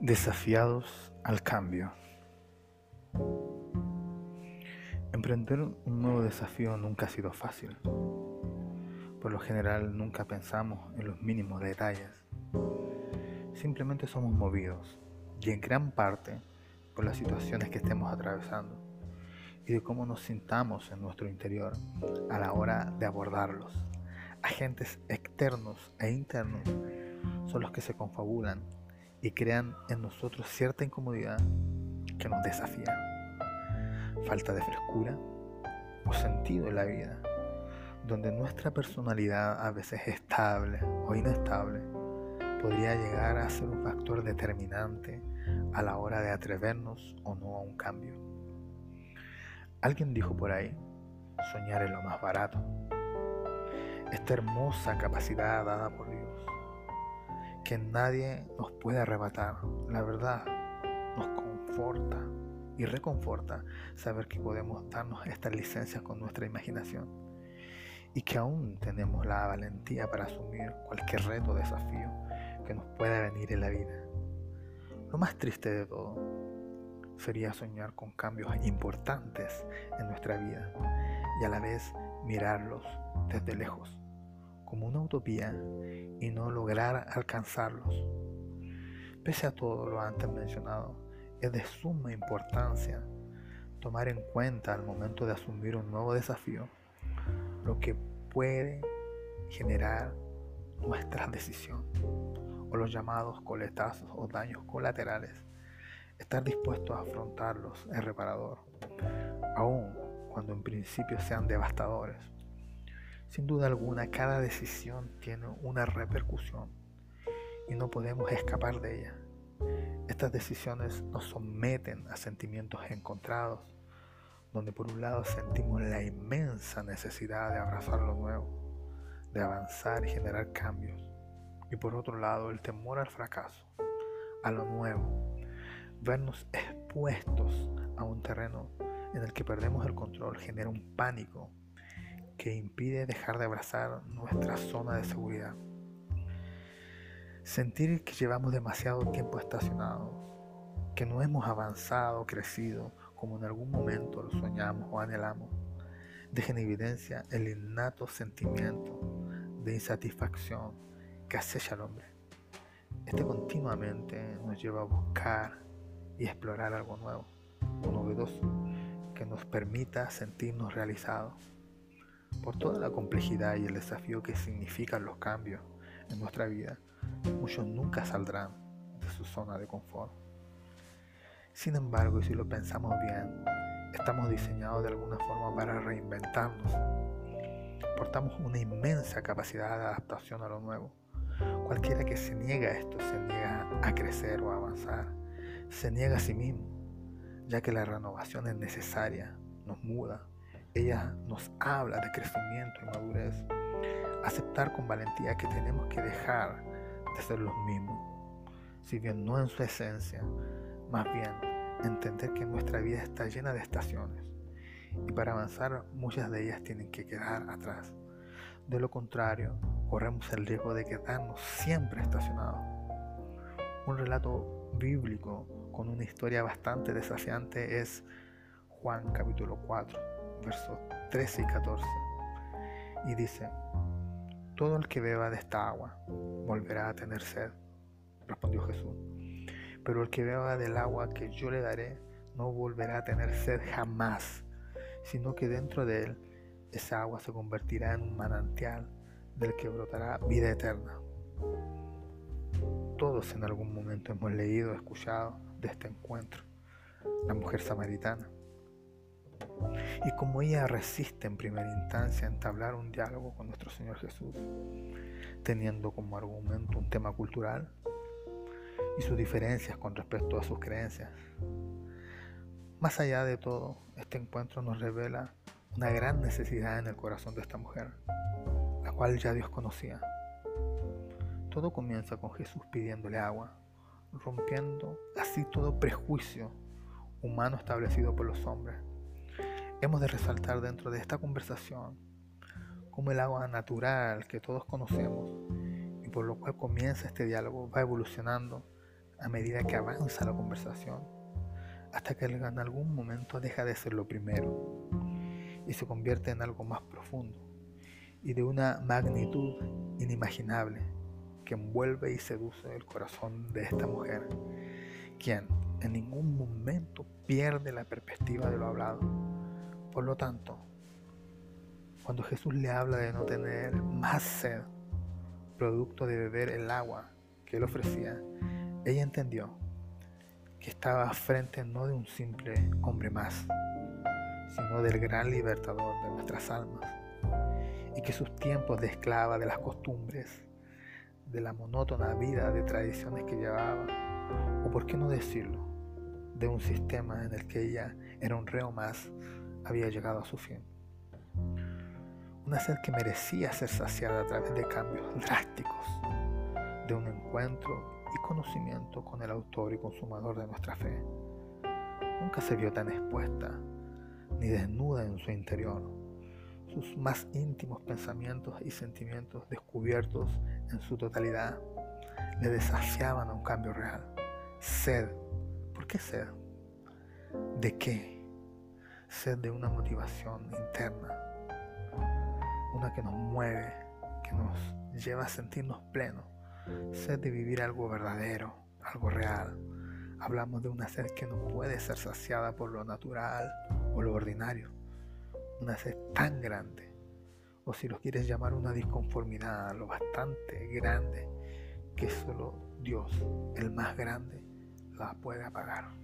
Desafiados al cambio. Emprender un nuevo desafío nunca ha sido fácil. Por lo general nunca pensamos en los mínimos detalles. Simplemente somos movidos, y en gran parte por las situaciones que estemos atravesando y de cómo nos sintamos en nuestro interior a la hora de abordarlos. Agentes externos e internos son los que se confabulan y crean en nosotros cierta incomodidad que nos desafía. Falta de frescura o sentido en la vida, donde nuestra personalidad a veces estable o inestable podría llegar a ser un factor determinante a la hora de atrevernos o no a un cambio. Alguien dijo por ahí, soñar es lo más barato. Esta hermosa capacidad dada por Dios que nadie nos puede arrebatar. La verdad nos conforta y reconforta saber que podemos darnos estas licencias con nuestra imaginación y que aún tenemos la valentía para asumir cualquier reto o desafío que nos pueda venir en la vida. Lo más triste de todo sería soñar con cambios importantes en nuestra vida y a la vez mirarlos desde lejos como una utopía y no lograr alcanzarlos. Pese a todo lo antes mencionado, es de suma importancia tomar en cuenta al momento de asumir un nuevo desafío lo que puede generar nuestra decisión o los llamados coletazos o daños colaterales. Estar dispuesto a afrontarlos es reparador, aun cuando en principio sean devastadores. Sin duda alguna, cada decisión tiene una repercusión y no podemos escapar de ella. Estas decisiones nos someten a sentimientos encontrados, donde por un lado sentimos la inmensa necesidad de abrazar lo nuevo, de avanzar y generar cambios, y por otro lado el temor al fracaso, a lo nuevo, vernos expuestos a un terreno en el que perdemos el control genera un pánico que impide dejar de abrazar nuestra zona de seguridad. Sentir que llevamos demasiado tiempo estacionados, que no hemos avanzado, crecido, como en algún momento lo soñamos o anhelamos, deja en evidencia el innato sentimiento de insatisfacción que acecha al hombre. Este continuamente nos lleva a buscar y explorar algo nuevo, o novedoso, que nos permita sentirnos realizados por toda la complejidad y el desafío que significan los cambios en nuestra vida, muchos nunca saldrán de su zona de confort. Sin embargo, y si lo pensamos bien, estamos diseñados de alguna forma para reinventarnos. Portamos una inmensa capacidad de adaptación a lo nuevo. Cualquiera que se niega a esto se niega a crecer o a avanzar, se niega a sí mismo, ya que la renovación es necesaria, nos muda, ella nos habla de crecimiento y madurez. Aceptar con valentía que tenemos que dejar de ser los mismos. Si bien no en su esencia, más bien entender que nuestra vida está llena de estaciones. Y para avanzar muchas de ellas tienen que quedar atrás. De lo contrario, corremos el riesgo de quedarnos siempre estacionados. Un relato bíblico con una historia bastante desafiante es Juan capítulo 4 versos 13 y 14. Y dice, todo el que beba de esta agua volverá a tener sed, respondió Jesús. Pero el que beba del agua que yo le daré no volverá a tener sed jamás, sino que dentro de él esa agua se convertirá en un manantial del que brotará vida eterna. Todos en algún momento hemos leído, escuchado de este encuentro, la mujer samaritana y como ella resiste en primera instancia entablar un diálogo con nuestro Señor Jesús, teniendo como argumento un tema cultural y sus diferencias con respecto a sus creencias. Más allá de todo, este encuentro nos revela una gran necesidad en el corazón de esta mujer, la cual ya Dios conocía. Todo comienza con Jesús pidiéndole agua, rompiendo así todo prejuicio humano establecido por los hombres hemos de resaltar dentro de esta conversación como el agua natural que todos conocemos y por lo cual comienza este diálogo va evolucionando a medida que avanza la conversación, hasta que en algún momento deja de ser lo primero y se convierte en algo más profundo y de una magnitud inimaginable que envuelve y seduce el corazón de esta mujer, quien en ningún momento pierde la perspectiva de lo hablado. Por lo tanto, cuando Jesús le habla de no tener más sed, producto de beber el agua que él ofrecía, ella entendió que estaba frente no de un simple hombre más, sino del gran libertador de nuestras almas, y que sus tiempos de esclava de las costumbres, de la monótona vida de tradiciones que llevaba, o por qué no decirlo, de un sistema en el que ella era un reo más, había llegado a su fin. Una sed que merecía ser saciada a través de cambios drásticos, de un encuentro y conocimiento con el autor y consumador de nuestra fe. Nunca se vio tan expuesta ni desnuda en su interior. Sus más íntimos pensamientos y sentimientos descubiertos en su totalidad le desafiaban a un cambio real. Sed. ¿Por qué sed? ¿De qué? Sed de una motivación interna. Una que nos mueve, que nos lleva a sentirnos plenos sed de vivir algo verdadero, algo real. Hablamos de una sed que no puede ser saciada por lo natural o lo ordinario. Una sed tan grande, o si lo quieres llamar una disconformidad, lo bastante grande, que solo Dios, el más grande, la puede apagar.